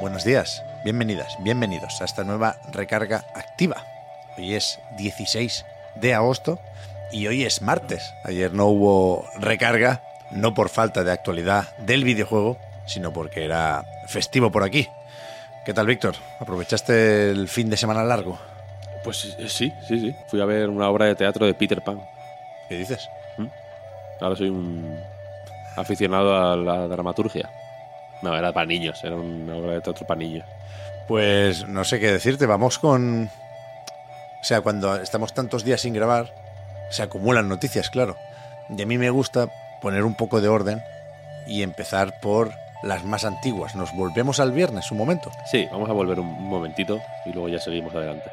Buenos días, bienvenidas, bienvenidos a esta nueva recarga activa. Hoy es 16 de agosto y hoy es martes. Ayer no hubo recarga, no por falta de actualidad del videojuego, sino porque era festivo por aquí. ¿Qué tal, Víctor? ¿Aprovechaste el fin de semana largo? Pues eh, sí, sí, sí. Fui a ver una obra de teatro de Peter Pan. ¿Qué dices? Ahora soy un aficionado a la dramaturgia. No, era para niños, era una obra de teatro para niños. Pues no sé qué decirte, vamos con... O sea, cuando estamos tantos días sin grabar, se acumulan noticias, claro. Y a mí me gusta poner un poco de orden y empezar por las más antiguas. Nos volvemos al viernes, un momento. Sí, vamos a volver un un momentito y luego ya seguimos adelante.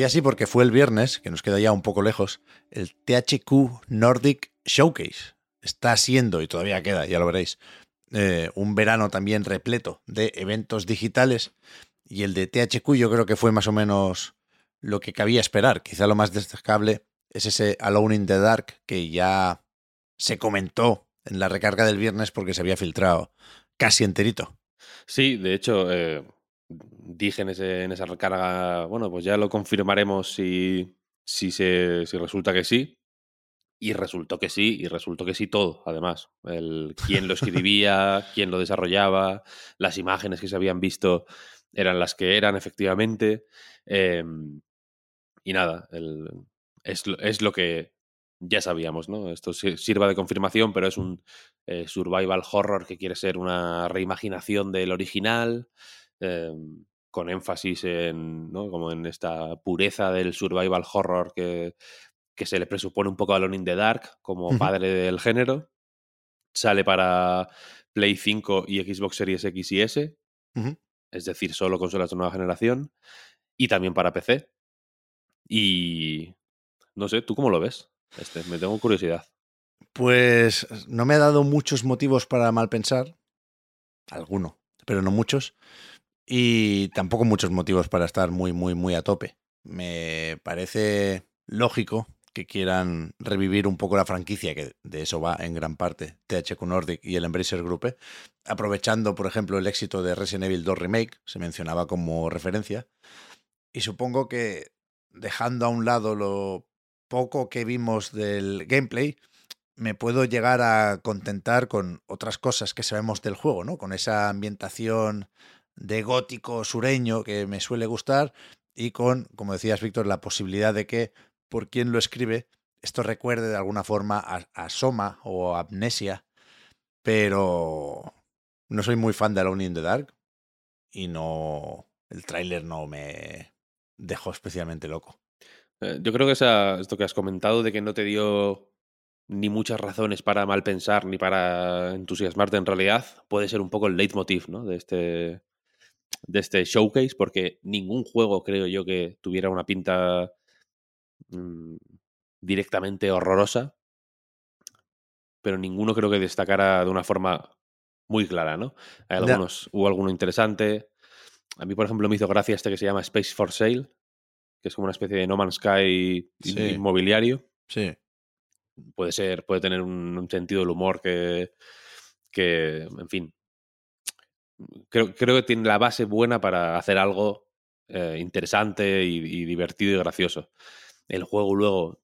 Decía así porque fue el viernes, que nos queda ya un poco lejos, el THQ Nordic Showcase. Está siendo, y todavía queda, ya lo veréis, eh, un verano también repleto de eventos digitales. Y el de THQ yo creo que fue más o menos lo que cabía esperar. Quizá lo más destacable es ese Alone in the Dark que ya se comentó en la recarga del viernes porque se había filtrado casi enterito. Sí, de hecho, eh, dije en, ese- en esa recarga, bueno, pues ya lo confirmaremos si, si, se, si resulta que sí. Y resultó que sí, y resultó que sí todo, además. El, quién lo escribía, quién lo desarrollaba, las imágenes que se habían visto eran las que eran, efectivamente. Eh, y nada, el- es, lo- es lo que ya sabíamos, ¿no? Esto si- sirva de confirmación, pero es un eh, survival horror que quiere ser una reimaginación del original, eh, con énfasis en, ¿no? Como en esta pureza del survival horror que, que se le presupone un poco a Alone in the Dark como padre del género. Sale para Play 5 y Xbox Series X y S, es decir, solo consolas de nueva generación, y también para PC. Y no sé, ¿tú cómo lo ves? Este, me tengo curiosidad. Pues no me ha dado muchos motivos para mal pensar. Alguno, pero no muchos. Y tampoco muchos motivos para estar muy, muy, muy a tope. Me parece lógico que quieran revivir un poco la franquicia, que de eso va en gran parte THQ Nordic y el Embracer Group, aprovechando, por ejemplo, el éxito de Resident Evil 2 Remake, se mencionaba como referencia. Y supongo que dejando a un lado lo poco que vimos del gameplay, me puedo llegar a contentar con otras cosas que sabemos del juego, ¿no? Con esa ambientación de gótico sureño que me suele gustar y con, como decías, Víctor, la posibilidad de que por quien lo escribe esto recuerde de alguna forma a, Soma o a Amnesia, pero no soy muy fan de Alone in the Dark y no el tráiler no me dejó especialmente loco. Eh, yo creo que esa, esto que has comentado de que no te dio ni muchas razones para mal pensar ni para entusiasmarte en realidad, puede ser un poco el leitmotiv ¿no? de, este, de este showcase, porque ningún juego creo yo que tuviera una pinta mm, directamente horrorosa, pero ninguno creo que destacara de una forma muy clara, ¿no? Hay algunos, hubo alguno interesante. A mí, por ejemplo, me hizo gracia este que se llama Space for Sale, que es como una especie de No Man's Sky Sí. inmobiliario. Sí. Puede ser, puede tener un, un sentido del humor que, que, en fin, creo, creo que tiene la base buena para hacer algo eh, interesante y, divertido y gracioso. El juego luego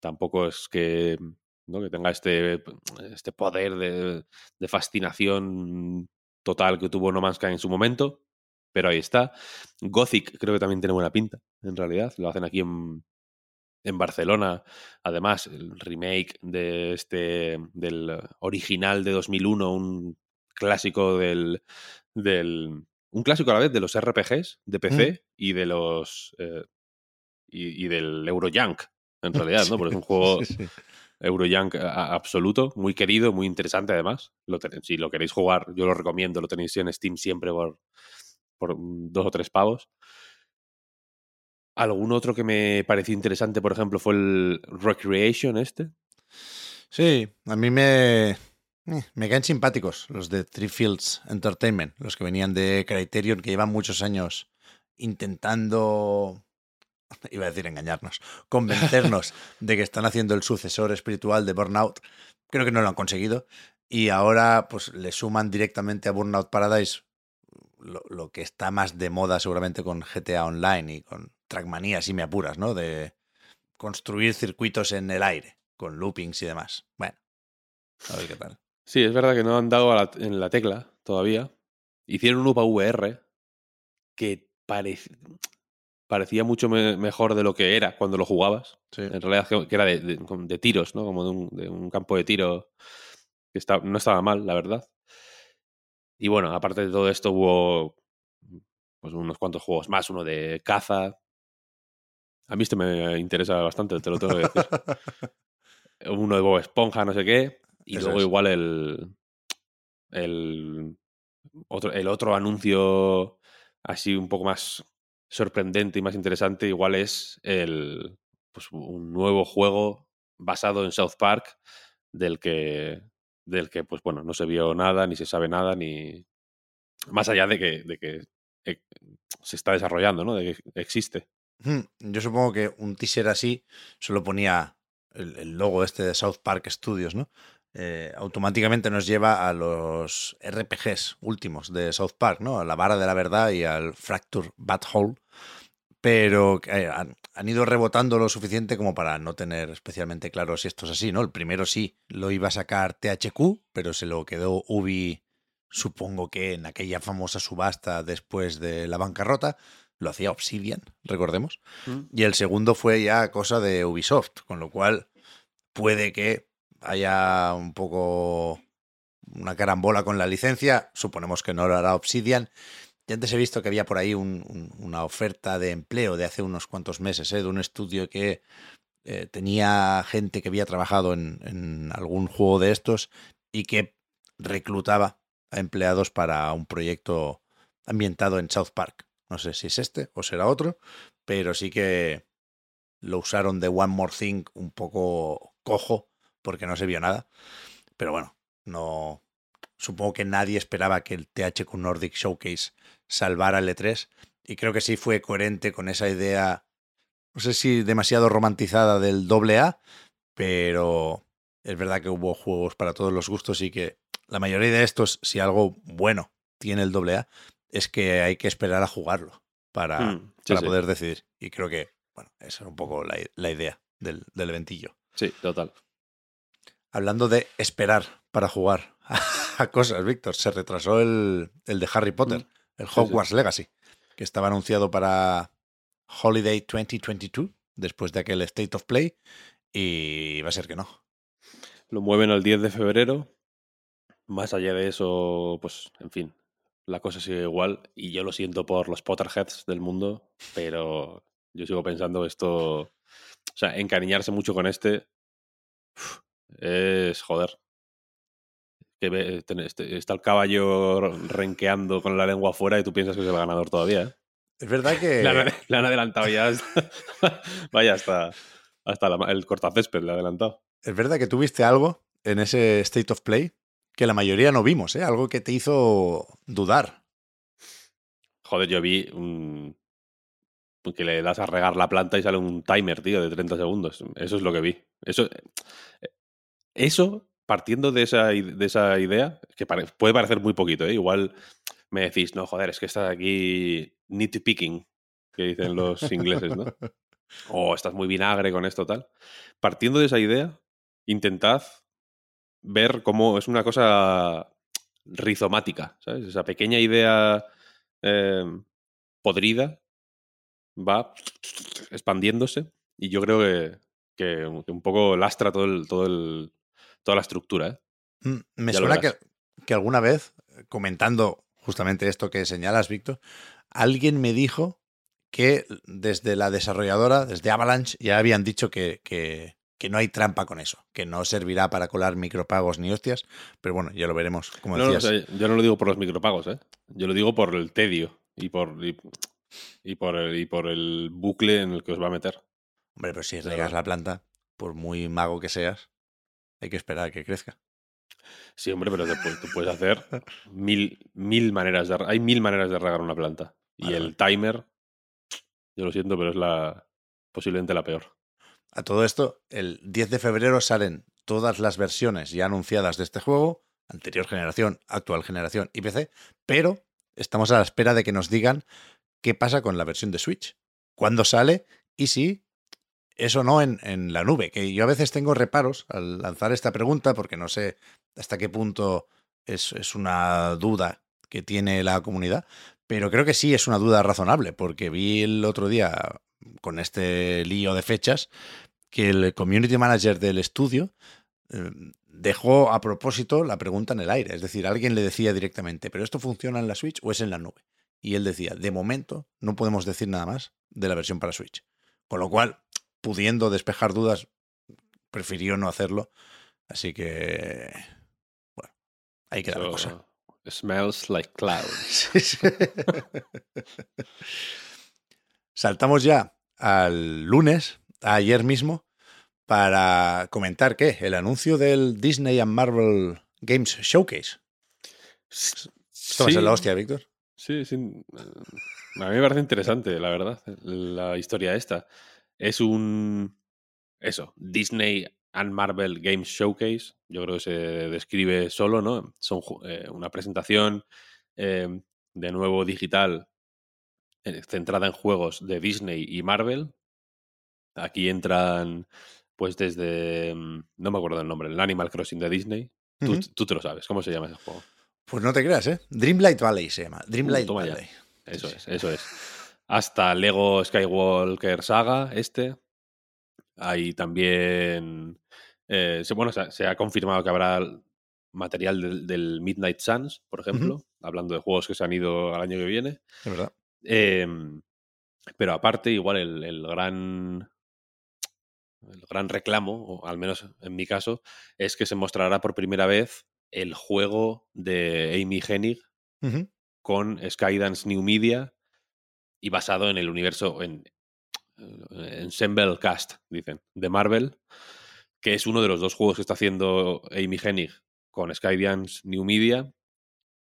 tampoco es que, ¿no? que tenga este, este poder de, de fascinación total que tuvo No Man's Sky en su momento, pero ahí está. Gothic creo que también tiene buena pinta, en realidad. Lo hacen aquí en, en Barcelona. Además, el remake de este del original de 2001, un clásico del, del un clásico a la vez de los RPGs de PC Mm. y de los eh, y, y del Eurojunk, en realidad, ¿no? Porque es un juego Sí, sí. Eurojunk absoluto, muy querido, muy interesante además. Lo ten- si lo queréis jugar, yo lo recomiendo, lo tenéis en Steam siempre por, por dos o tres pavos. Algún otro que me pareció interesante, por ejemplo, fue el Recreation este. Sí, a mí me, eh, me caen simpáticos los de Three Fields Entertainment, los que venían de Criterion, que llevan muchos años intentando, iba a decir engañarnos, convencernos de que están haciendo el sucesor espiritual de Burnout. Creo que no lo han conseguido. Y ahora pues le suman directamente a Burnout Paradise lo, lo que está más de moda seguramente con GTA Online y con Trackmania, si me apuras, ¿no? De construir circuitos en el aire, con loopings y demás. Bueno, a ver qué tal. Sí, es verdad que no han dado la- en la tecla todavía. Hicieron un UPA VR que parec- parecía mucho me- mejor de lo que era cuando lo jugabas. Sí. En realidad que era de, de- como de tiros, ¿no? Como de un, de un campo de tiro que está, no estaba mal, la verdad. Y bueno, aparte de todo esto hubo pues, unos cuantos juegos más, uno de caza. A mí este me interesa bastante, te lo tengo que decir. uno de Bob Esponja, no sé qué. Y Eso luego es. igual el, el, otro, el otro anuncio así un poco más sorprendente y más interesante igual es el, pues, un nuevo juego basado en South Park del que, del que pues bueno, no se vio nada, ni se sabe nada, ni más allá de que, de que eh, se está desarrollando, ¿no? De que existe. Yo supongo que un teaser así solo ponía el, el logo este de South Park Studios, ¿no? Eh, automáticamente nos lleva a los RPGs últimos de South Park, ¿no? A la vara de la verdad y al Fracture Bat Hole. Pero eh, han, han ido rebotando lo suficiente como para no tener especialmente claro si esto es así, ¿no? El primero sí lo iba a sacar THQ, pero se lo quedó Ubi, supongo que en aquella famosa subasta después de la bancarrota. Lo hacía Obsidian, recordemos. Y el segundo fue ya cosa de Ubisoft, con lo cual puede que haya un poco una carambola con la licencia. Suponemos que no lo hará Obsidian. Y antes he visto que había por ahí un- un- una oferta de empleo de hace unos cuantos meses, ¿eh? de un estudio que eh, tenía gente que había trabajado en, en algún juego de estos y que reclutaba a empleados para un proyecto ambientado en South Park. No sé si es este o será otro, pero sí que lo usaron de One More Thing un poco cojo porque no se vio nada. Pero bueno, no. Supongo que nadie esperaba que el THQ Nordic Showcase salvara el E3 y creo que sí fue coherente con esa idea, no sé si demasiado romantizada del doble A, pero es verdad que hubo juegos para todos los gustos y que la mayoría de estos, si algo bueno tiene el doble A, es que hay que esperar a jugarlo para, Mm, sí, para sí. poder decidir. Y creo que, bueno, esa era un poco la, la idea del, del eventillo. Sí, total. Hablando de esperar para jugar a cosas, Víctor, se retrasó el, el de Harry Potter, el sí. Hogwarts Legacy, que estaba anunciado para Holiday 2022, después de aquel State of Play, y va a ser que no. Lo mueven al 10 de febrero. Más allá de eso, pues, en fin, la cosa sigue igual. Y yo lo siento por los Potterheads del mundo, pero yo sigo pensando esto. O sea, encariñarse mucho con este uf, es joder. Que ve- ten- este- está el caballo renqueando con la lengua afuera y tú piensas que es el ganador todavía. ¿eh? Es verdad que... Le, han, le han adelantado ya. hasta- Vaya, hasta, hasta la- el cortacésped le ha adelantado. Es verdad que tuviste algo en ese State of Play que la mayoría no vimos, ¿eh? Algo que te hizo dudar. Joder, yo vi un... que le das a regar la planta y sale un timer, tío, de 30 segundos. Eso es lo que vi. Eso, eso partiendo de esa, de esa idea, que puede parecer muy poquito, ¿eh? Igual me decís, no, joder, es que estás aquí nitpicking, que dicen los ingleses, ¿no? O estás muy vinagre con esto, tal. Partiendo de esa idea, intentad ver cómo es una cosa rizomática, ¿sabes? Esa pequeña idea eh, podrida va expandiéndose y yo creo que, que un poco lastra todo el, todo el, toda la estructura. ¿eh? Mm, Me Ya suena que, que alguna vez, comentando justamente esto que señalas, Víctor, alguien me dijo que desde la desarrolladora, desde Avalanche, ya habían dicho que, que- que no hay trampa con eso, que no servirá para colar micropagos ni hostias, pero bueno, ya lo veremos, como No, no, decías. o sea, yo no lo digo por los micropagos, ¿eh? Yo lo digo por el tedio y por, y, y por, el, y por el bucle en el que os va a meter. Hombre, pero si Claro. regas la planta, por muy mago que seas, hay que esperar a que crezca. Sí, hombre, pero después tú puedes hacer mil, mil maneras de... Hay mil maneras de regar una planta. Y el timer, yo lo siento, pero es la posiblemente la peor. A todo esto, el 10 de febrero salen todas las versiones ya anunciadas de este juego, anterior generación, actual generación y PC, pero estamos a la espera de que nos digan qué pasa con la versión de Switch, cuándo sale y si eso no en, en la nube, que yo a veces tengo reparos al lanzar esta pregunta porque no sé hasta qué punto es, es una duda que tiene la comunidad, pero creo que sí es una duda razonable, porque vi el otro día con este lío de fechas que el community manager del estudio eh, dejó a propósito la pregunta en el aire. Es decir, alguien le decía directamente, ¿pero esto funciona en la Switch o es en la nube? Y él decía, de momento no podemos decir nada más de la versión para Switch. Con lo cual, pudiendo despejar dudas, prefirió no hacerlo. Así que, bueno, ahí queda la So, cosa. Smells like clouds. Sí, sí. Saltamos ya al lunes, ayer mismo, para comentar que el anuncio del Disney and Marvel Games Showcase. Esto va a ser la hostia, Víctor. Sí, sí. A mí me parece interesante, la verdad, la historia esta. Es un. Eso, Disney and Marvel Games Showcase. Yo creo que se describe solo, ¿no? Son eh, una presentación eh, de nuevo digital eh, centrada en juegos de Disney y Marvel. Aquí entran, pues desde. mm, No me acuerdo el nombre, el Animal Crossing de Disney. Tú, Ujú. tú te lo sabes, ¿cómo se llama ese juego? Pues no te creas, ¿eh? Dreamlight Valley se llama. Dreamlight Uh, ya. Valley. Eso Sí, es, sí. eso es. Hasta Lego Skywalker Saga, este. Hay también. eh, bueno, se, se ha confirmado que habrá material del, del Midnight Suns, por ejemplo, hablando de juegos que se han ido al año que viene. Es verdad. Em, pero aparte, igual el, el gran. El gran reclamo, o al menos en mi caso, es que se mostrará por primera vez el juego de Amy Hennig con Skydance New Media y basado en el universo, en Ensemble Cast, dicen, de Marvel, que es uno de los dos juegos que está haciendo Amy Hennig con Skydance New Media.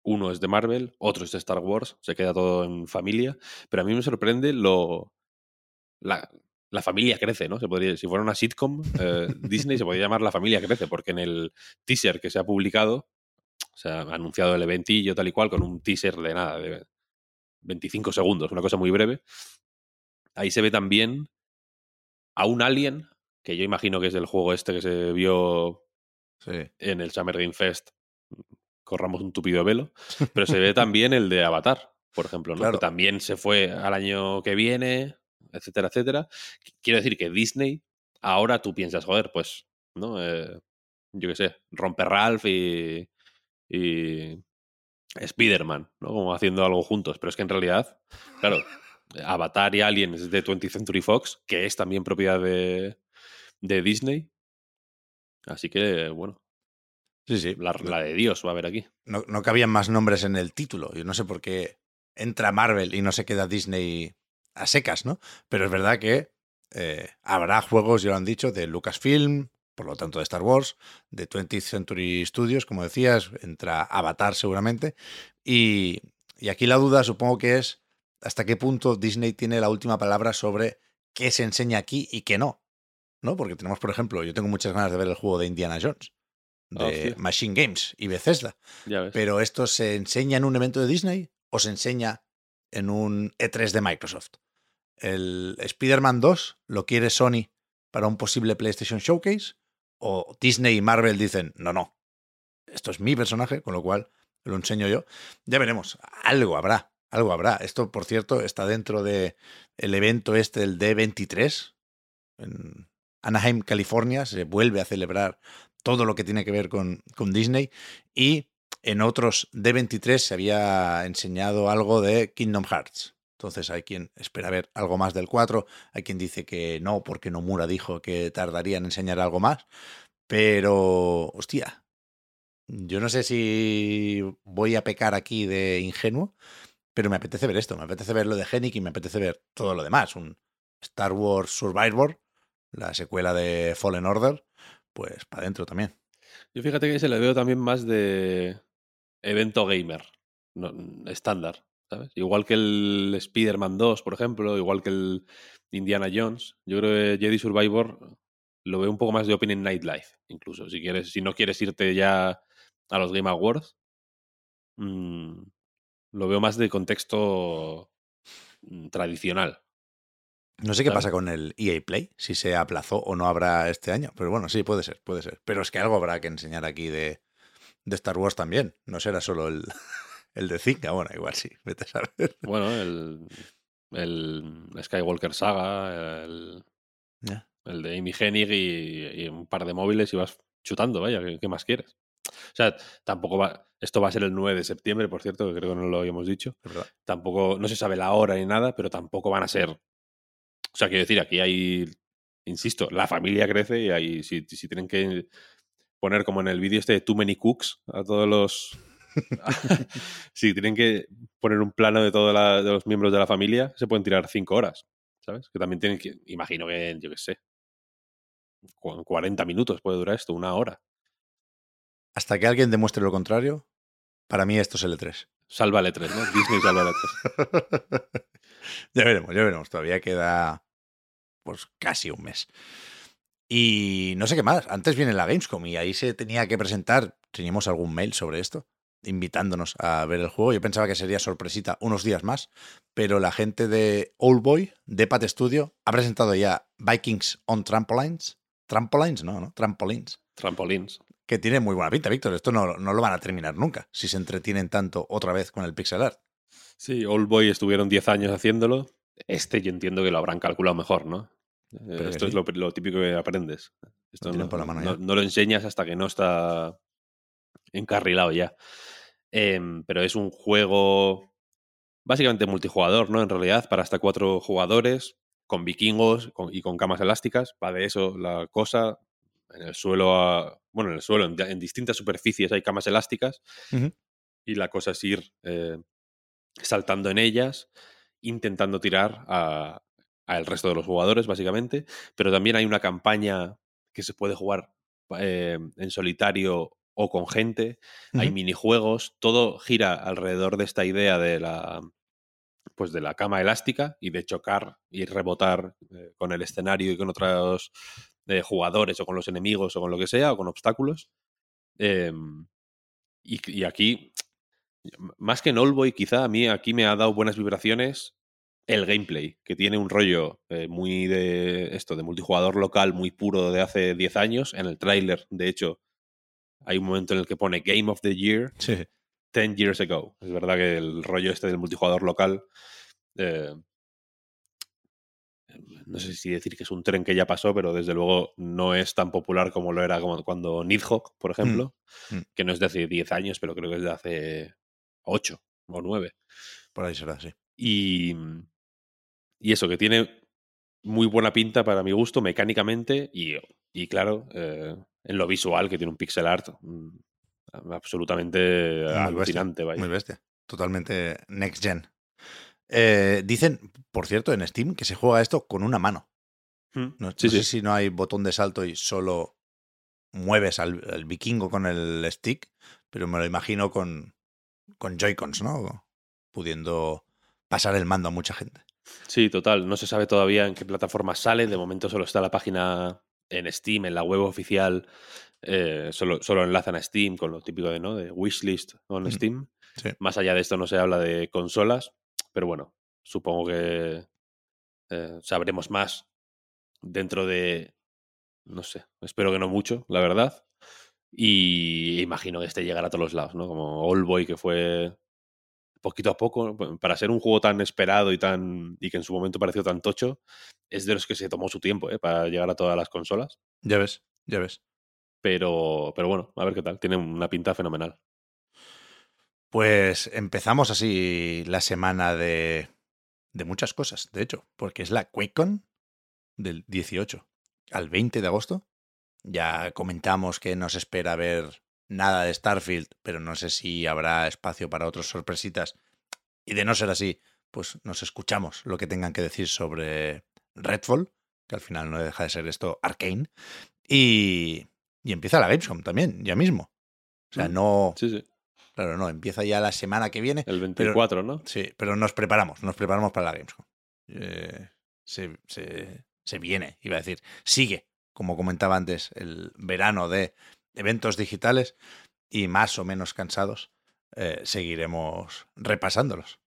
Uno es de Marvel, otro es de Star Wars, se queda todo en familia, pero a mí me sorprende lo... La, la familia crece, ¿no? Se podría, si fuera una sitcom, eh, Disney se podría llamar La familia crece, porque en el teaser que se ha publicado, se ha anunciado el eventillo tal y cual, con un teaser de nada, de 25 segundos, una cosa muy breve. Ahí se ve también a un alien, que yo imagino que es del juego este que se vio Sí. en el Summer Game Fest, corramos un tupido velo, pero se ve también el de Avatar, por ejemplo, ¿no? Claro. que también se fue al año que viene, etcétera, etcétera. Quiero decir que Disney, ahora tú piensas, joder, pues, ¿no? Eh, yo qué sé, romper Ralph y, y Spider-Man, ¿no? Como haciendo algo juntos, pero es que en realidad, claro, Avatar y Alien es de 20th Century Fox, que es también propiedad de, de Disney. Así que, bueno, Sí, sí. la, la de Dios va a haber aquí. No, no cabían más nombres en el título. Yo no sé por qué entra Marvel y no se queda Disney a secas, ¿no? Pero es verdad que eh, habrá juegos, ya lo han dicho, de Lucasfilm, por lo tanto de Star Wars, de 20th Century Studios, como decías, entra Avatar seguramente. Y, y aquí la duda supongo que es hasta qué punto Disney tiene la última palabra sobre qué se enseña aquí y qué no. ¿No? Porque tenemos, por ejemplo, yo tengo muchas ganas de ver el juego de Indiana Jones, de. Machine Games y Bethesda. Pero esto se enseña en un evento de Disney o se enseña en un E3 de Microsoft. El Spider-Man 2 lo quiere Sony para un posible PlayStation Showcase o Disney y Marvel dicen, no, no, esto es mi personaje, con lo cual lo enseño yo. Ya veremos, algo habrá, algo habrá. Esto, por cierto, está dentro de el evento este, el D23, en Anaheim, California, se vuelve a celebrar todo lo que tiene que ver con, con Disney y en otros D23 se había enseñado algo de Kingdom Hearts. Entonces hay quien espera ver algo más del 4, hay quien dice que no, porque Nomura dijo que tardaría en enseñar algo más. Pero, hostia, yo no sé si voy a pecar aquí de ingenuo, pero me apetece ver esto, me apetece ver lo de Genic y me apetece ver todo lo demás. Un Star Wars Survivor, la secuela de Fallen Order, pues para adentro también. Yo fíjate que se le veo también más de evento gamer, estándar, ¿sabes? Igual que el Spider-Man 2, por ejemplo, igual que el Indiana Jones. Yo creo que Jedi Survivor lo veo un poco más de Opening Nightlife, incluso. Si quieres, si no quieres irte ya a los Game Awards, mmm, lo veo más de contexto mm, tradicional. No sé qué pasa con el EA Play, si se aplazó o no habrá este año, pero bueno, sí, puede ser, puede ser. Pero es que algo habrá que enseñar aquí de, de Star Wars también. No será solo el, el de Zika, bueno, igual sí, vete a saber. Bueno, el, el Skywalker Saga, el, el de Amy Hennig y, un par de móviles y vas chutando, vaya, ¿qué, más quieres? O sea, tampoco va. Esto va a ser el 9 de septiembre, por cierto, que creo que no lo habíamos dicho. Tampoco, no se sabe la hora ni nada, pero tampoco van a ser. O sea, quiero decir, aquí hay. Insisto, la familia crece y hay, si, si tienen que poner como en el vídeo este de Too Many Cooks a todos los. si tienen que poner un plano de todos los miembros de la familia, se pueden tirar cinco horas, ¿sabes? Que también tienen que. Imagino que, yo qué sé. 40 minutos puede durar esto, una hora. Hasta que alguien demuestre lo contrario, para mí esto es el E3. Salva el E3, ¿no? Disney salva el E3. ya veremos, ya veremos. Todavía queda pues casi un mes. Y no sé qué más. Antes viene la Gamescom y ahí se tenía que presentar. Teníamos algún mail sobre esto, invitándonos a ver el juego. Yo pensaba que sería sorpresita unos días más, pero la gente de Oldboy, de Pat Studio, ha presentado ya Vikings on Trampolines. Trampolines, no, ¿no? Trampolines. Trampolines. Que tiene muy buena pinta, Víctor. Esto no, no lo van a terminar nunca, si se entretienen tanto otra vez con el pixel art. Sí, Oldboy estuvieron 10 años haciéndolo. Este yo entiendo que lo habrán calculado mejor, ¿no? Eh, esto es lo, típico que aprendes. Esto no, lo enseñas hasta que no está encarrilado ya. Em, pero es un juego básicamente multijugador, ¿no? En realidad, para hasta cuatro jugadores, con vikingos y con camas elásticas. Va de eso la cosa. En el suelo, bueno, en el suelo, en, distintas superficies hay camas elásticas. Y la cosa es ir eh, saltando en ellas, intentando tirar a, al resto de los jugadores, básicamente, pero también hay una campaña que se puede jugar eh, en solitario o con gente, hay minijuegos, todo gira alrededor de esta idea de la pues de la cama elástica y de chocar y rebotar eh, con el escenario y con otros eh, jugadores o con los enemigos o con lo que sea o con obstáculos. Em, y, y, aquí, más que en Oldboy, quizá a mí aquí me ha dado buenas vibraciones el gameplay, que tiene un rollo eh, muy de esto, de multijugador local, muy puro de hace 10 años. En el tráiler, de hecho, hay un momento en el que pone Game of the Year 10 years ago. Es verdad que el rollo este del multijugador local. Eh, no sé si decir que es un tren que ya pasó, pero desde luego no es tan popular como lo era como cuando Nidhogg, por mm, ejemplo, mm. que no es de hace 10 años, pero creo que es de hace 8 o 9. Por ahí será, sí. Y, y eso, que tiene muy buena pinta para mi gusto mecánicamente y, y claro, eh, en lo visual, que tiene un pixel art mm, absolutamente muy alucinante. Bestia, Muy bestia. Totalmente next gen. Eh, dicen, por cierto, en Steam que se juega esto con una mano. Hmm, no, sé si no hay botón de salto y solo mueves al, vikingo con el stick, pero me lo imagino con, con Joy-Cons, ¿no? Pudiendo pasar el mando a mucha gente. Sí, total. No se sabe todavía en qué plataforma sale. De momento solo está la página en Steam, en la web oficial. Eh, solo, solo enlazan a Steam con lo típico de, ¿no? de wishlist con mm, Steam. Más allá de esto no se habla de consolas, pero bueno, supongo que eh, sabremos más dentro de, no sé, espero que no mucho, la verdad. Y imagino que este llegará a todos los lados, ¿no? Como All Boy, que fue poquito a poco, para ser un juego tan esperado y tan y que en su momento pareció tan tocho, es de los que se tomó su tiempo ¿eh? para llegar a todas las consolas. Ya ves, ya ves. Pero, pero bueno, a ver qué tal. Tiene una pinta fenomenal. Pues empezamos así la semana de, de muchas cosas, de hecho, porque es la QuakeCon del 18 al 20 de agosto. Ya comentamos que nos espera ver nada de Starfield, pero no sé si habrá espacio para otras sorpresitas. Y de no ser así, pues nos escuchamos lo que tengan que decir sobre Redfall, que al final no deja de ser esto Arkane. Y, y empieza la Gamescom también, ya mismo. O sea, Mm. no. Sí, sí. Claro, no, empieza ya la semana que viene. El 24, ¿no? Sí, pero nos preparamos, nos preparamos para la Gamescom. Eh, se, se, se viene, iba a decir, sigue, como comentaba antes, el verano de eventos digitales y más o menos cansados, eh, seguiremos repasándolos.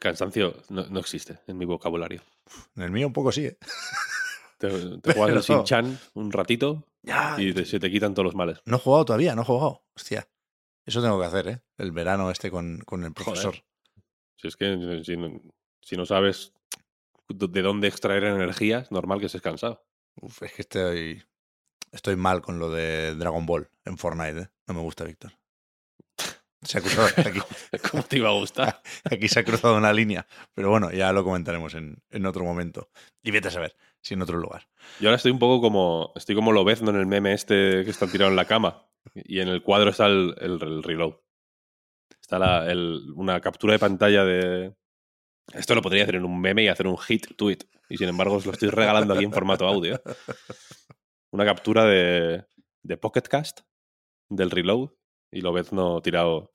Cansancio no, no existe en mi vocabulario. En el mío un poco sí, ¿eh? Te, te juegas el Shin-Chan un ratito Ya, y te- se te quitan todos los males. no he jugado todavía, no he jugado. Hostia, eso tengo que hacer, ¿eh? El verano este con, con el profesor. Si es que si no, si no sabes de dónde extraer energía, es normal que estés cansado. Uf, es que estoy, estoy mal con lo de Dragon Ball en Fortnite, ¿eh? No me gusta, Víctor. Se ha cruzado, aquí, ¿Cómo te iba a gustar? aquí se ha cruzado una línea, pero bueno, ya lo comentaremos en, en otro momento. Y vete a saber, si en otro lugar. Yo ahora estoy un poco como. Estoy como Lobezno en el meme este que está tirado en la cama. Y en el cuadro está el, el- el reload. Está la- el- una captura de pantalla de. Esto lo podría hacer en un meme y hacer un hit tweet. Y sin embargo, os lo estoy regalando aquí en formato audio. Una captura de, de Pocket Cast del reload y Lobezno tirado.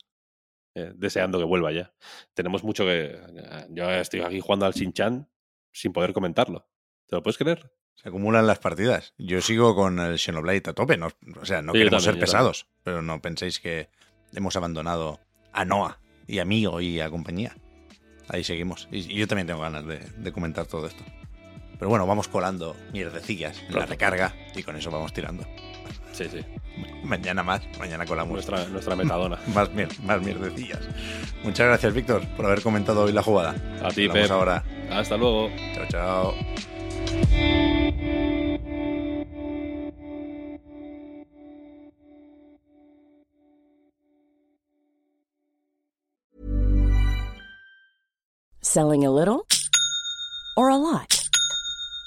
eh, deseando que vuelva ya. Tenemos mucho que. Yo estoy aquí jugando al Shin-Chan sin poder comentarlo. ¿Te lo puedes creer? Se acumulan las partidas. Yo sigo con el Xenoblade a tope. No, o sea, no Sí, queremos también, ser pesados, pero no penséis que hemos abandonado a Noah y a Mío y a compañía. Ahí seguimos. Y, y yo también tengo ganas de, de comentar todo esto. Pero bueno, vamos colando mierdecillas en la recarga y con eso vamos tirando. Sí, sí. Mañana más, mañana colamos Nuestra, nuestra metadona. más, mier- más mierdecillas. Muchas gracias, Víctor, por haber comentado hoy la jugada. A ti, Pep. ahora. Hasta luego. Chao, chao. Selling a little or a lot?